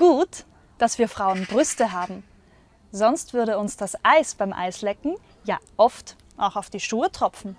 Gut, dass wir Frauen Brüste haben. Sonst würde uns das Eis beim Eislecken ja oft auch auf die Schuhe tropfen.